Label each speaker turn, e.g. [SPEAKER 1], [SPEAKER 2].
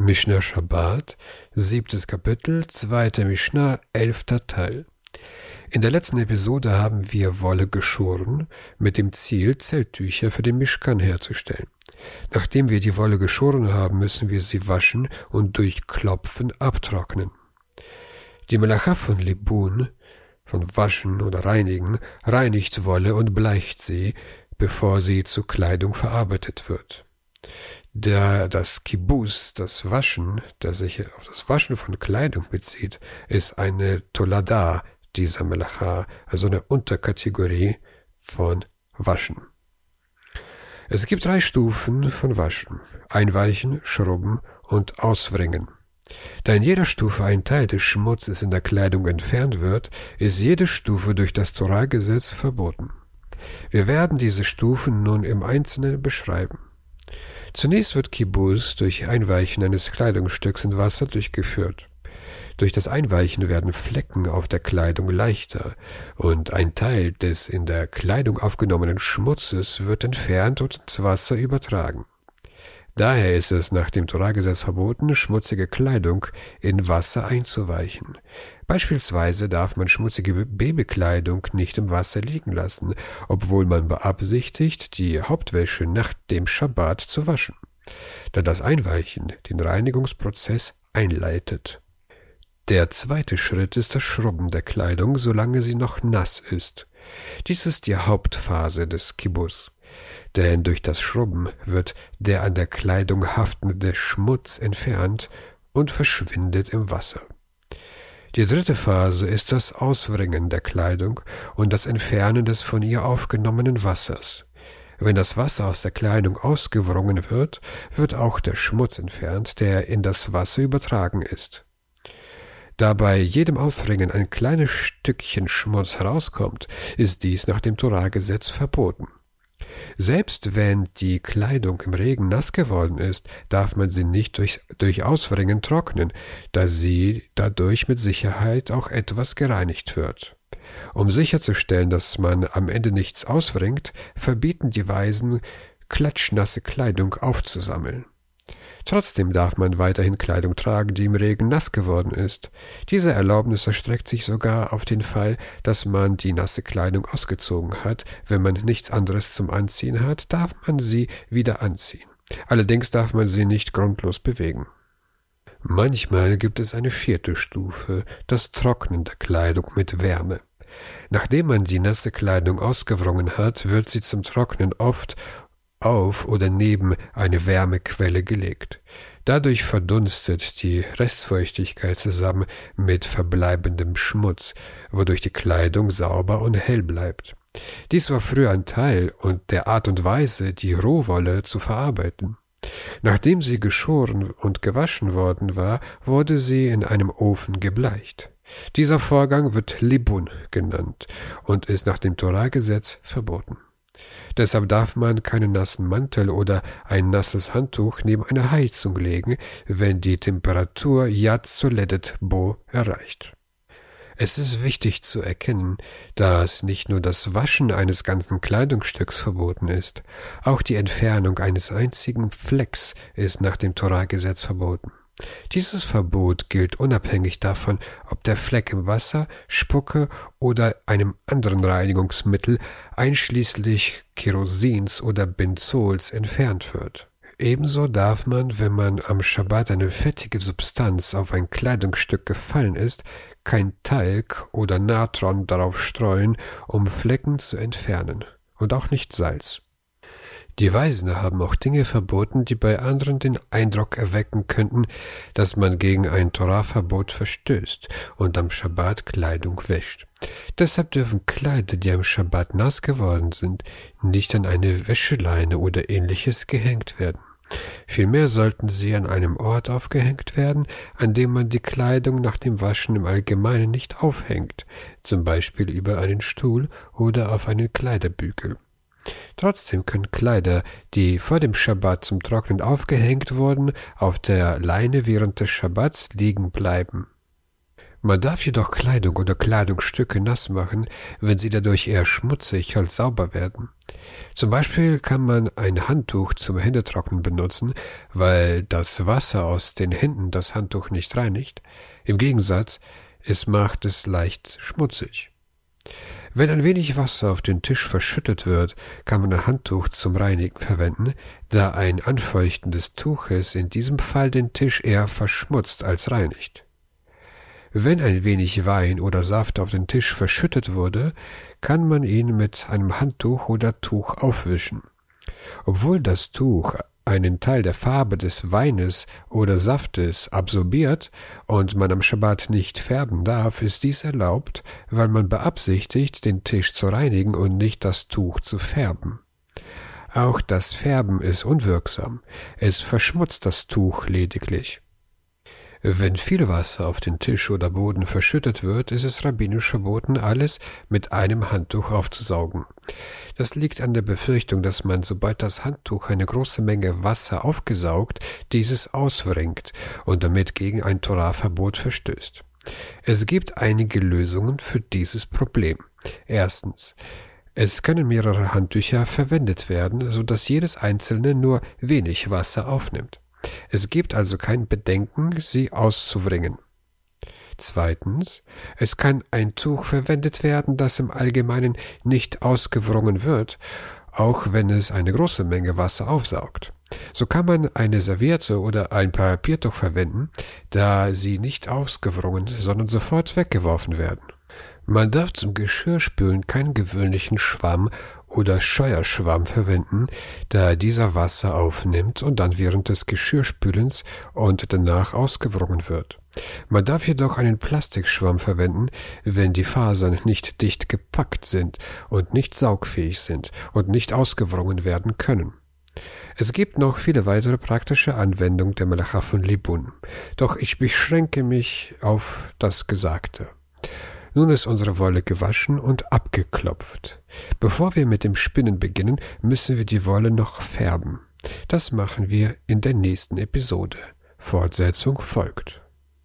[SPEAKER 1] Mishnah Shabbat, siebtes Kapitel, zweiter Mishnah, elfter Teil. In der letzten Episode haben wir Wolle geschoren, mit dem Ziel, Zelttücher für den Mischkan herzustellen. Nachdem wir die Wolle geschoren haben, müssen wir sie waschen und durch Klopfen abtrocknen. Die Melacha von Libun, von Waschen oder Reinigen, reinigt Wolle und bleicht sie, bevor sie zu Kleidung verarbeitet wird der das Kibus, das Waschen, das sich auf das Waschen von Kleidung bezieht, ist eine Tolada dieser Melacha, also eine Unterkategorie von Waschen. Es gibt drei Stufen von Waschen. Einweichen, Schrubben und Auswringen. Da in jeder Stufe ein Teil des Schmutzes in der Kleidung entfernt wird, ist jede Stufe durch das Torah-Gesetz verboten. Wir werden diese Stufen nun im Einzelnen beschreiben. Zunächst wird Kibbuz durch Einweichen eines Kleidungsstücks in Wasser durchgeführt. Durch das Einweichen werden Flecken auf der Kleidung leichter und ein Teil des in der Kleidung aufgenommenen Schmutzes wird entfernt und ins Wasser übertragen. Daher ist es nach dem Torahgesetz verboten, schmutzige Kleidung in Wasser einzuweichen. Beispielsweise darf man schmutzige Babykleidung nicht im Wasser liegen lassen, obwohl man beabsichtigt, die Hauptwäsche nach dem Schabbat zu waschen, da das Einweichen den Reinigungsprozess einleitet. Der zweite Schritt ist das Schrubben der Kleidung, solange sie noch nass ist. Dies ist die Hauptphase des Kibbutz denn durch das Schrubben wird der an der Kleidung haftende Schmutz entfernt und verschwindet im Wasser. Die dritte Phase ist das Auswringen der Kleidung und das Entfernen des von ihr aufgenommenen Wassers. Wenn das Wasser aus der Kleidung ausgewrungen wird, wird auch der Schmutz entfernt, der in das Wasser übertragen ist. Da bei jedem Auswringen ein kleines Stückchen Schmutz herauskommt, ist dies nach dem Torahgesetz verboten. Selbst wenn die Kleidung im Regen nass geworden ist, darf man sie nicht durch, durch Auswringen trocknen, da sie dadurch mit Sicherheit auch etwas gereinigt wird. Um sicherzustellen, dass man am Ende nichts auswringt, verbieten die Weisen, klatschnasse Kleidung aufzusammeln. Trotzdem darf man weiterhin Kleidung tragen, die im Regen nass geworden ist. Diese Erlaubnis erstreckt sich sogar auf den Fall, dass man die nasse Kleidung ausgezogen hat. Wenn man nichts anderes zum Anziehen hat, darf man sie wieder anziehen. Allerdings darf man sie nicht grundlos bewegen. Manchmal gibt es eine vierte Stufe, das Trocknen der Kleidung mit Wärme. Nachdem man die nasse Kleidung ausgewrungen hat, wird sie zum Trocknen oft auf oder neben eine Wärmequelle gelegt. Dadurch verdunstet die Restfeuchtigkeit zusammen mit verbleibendem Schmutz, wodurch die Kleidung sauber und hell bleibt. Dies war früher ein Teil und der Art und Weise, die Rohwolle zu verarbeiten. Nachdem sie geschoren und gewaschen worden war, wurde sie in einem Ofen gebleicht. Dieser Vorgang wird Libun genannt und ist nach dem Torahgesetz verboten. Deshalb darf man keinen nassen Mantel oder ein nasses Handtuch neben eine Heizung legen, wenn die Temperatur Yad Soledet Bo erreicht. Es ist wichtig zu erkennen, dass nicht nur das Waschen eines ganzen Kleidungsstücks verboten ist, auch die Entfernung eines einzigen Flecks ist nach dem Torah-Gesetz verboten. Dieses Verbot gilt unabhängig davon, ob der Fleck im Wasser, Spucke oder einem anderen Reinigungsmittel einschließlich Kerosins oder Benzols entfernt wird. Ebenso darf man, wenn man am Schabbat eine fettige Substanz auf ein Kleidungsstück gefallen ist, kein Talg oder Natron darauf streuen, um Flecken zu entfernen, und auch nicht Salz. Die Weisen haben auch Dinge verboten, die bei anderen den Eindruck erwecken könnten, dass man gegen ein Torahverbot verstößt und am Schabbat Kleidung wäscht. Deshalb dürfen Kleider, die am Schabbat nass geworden sind, nicht an eine Wäscheleine oder ähnliches gehängt werden. Vielmehr sollten sie an einem Ort aufgehängt werden, an dem man die Kleidung nach dem Waschen im Allgemeinen nicht aufhängt, zum Beispiel über einen Stuhl oder auf einen Kleiderbügel. Trotzdem können Kleider, die vor dem Schabbat zum Trocknen aufgehängt wurden, auf der Leine während des Schabbats liegen bleiben. Man darf jedoch Kleidung oder Kleidungsstücke nass machen, wenn sie dadurch eher schmutzig als sauber werden. Zum Beispiel kann man ein Handtuch zum Händetrocknen benutzen, weil das Wasser aus den Händen das Handtuch nicht reinigt. Im Gegensatz, es macht es leicht schmutzig. Wenn ein wenig Wasser auf den Tisch verschüttet wird, kann man ein Handtuch zum Reinigen verwenden, da ein Anfeuchten des Tuches in diesem Fall den Tisch eher verschmutzt als reinigt. Wenn ein wenig Wein oder Saft auf den Tisch verschüttet wurde, kann man ihn mit einem Handtuch oder Tuch aufwischen. Obwohl das Tuch einen Teil der Farbe des Weines oder Saftes absorbiert und man am Schabbat nicht färben darf, ist dies erlaubt, weil man beabsichtigt, den Tisch zu reinigen und nicht das Tuch zu färben. Auch das Färben ist unwirksam, es verschmutzt das Tuch lediglich. Wenn viel Wasser auf den Tisch oder Boden verschüttet wird, ist es rabbinisch verboten, alles mit einem Handtuch aufzusaugen. Das liegt an der Befürchtung, dass man, sobald das Handtuch eine große Menge Wasser aufgesaugt, dieses auswringt und damit gegen ein Torahverbot verstößt. Es gibt einige Lösungen für dieses Problem. Erstens. Es können mehrere Handtücher verwendet werden, so dass jedes einzelne nur wenig Wasser aufnimmt. Es gibt also kein Bedenken, sie auszuwringen. Zweitens, es kann ein Tuch verwendet werden, das im Allgemeinen nicht ausgewrungen wird, auch wenn es eine große Menge Wasser aufsaugt. So kann man eine Serviette oder ein Papiertuch verwenden, da sie nicht ausgewrungen, sondern sofort weggeworfen werden. Man darf zum Geschirrspülen keinen gewöhnlichen Schwamm oder Scheuerschwamm verwenden, da dieser Wasser aufnimmt und dann während des Geschirrspülens und danach ausgewrungen wird. Man darf jedoch einen Plastikschwamm verwenden, wenn die Fasern nicht dicht gepackt sind und nicht saugfähig sind und nicht ausgewrungen werden können. Es gibt noch viele weitere praktische Anwendungen der Melacha von Libun, doch ich beschränke mich auf das Gesagte. Nun ist unsere Wolle gewaschen und abgeklopft. Bevor wir mit dem Spinnen beginnen, müssen wir die Wolle noch färben. Das machen wir in der nächsten Episode. Fortsetzung folgt.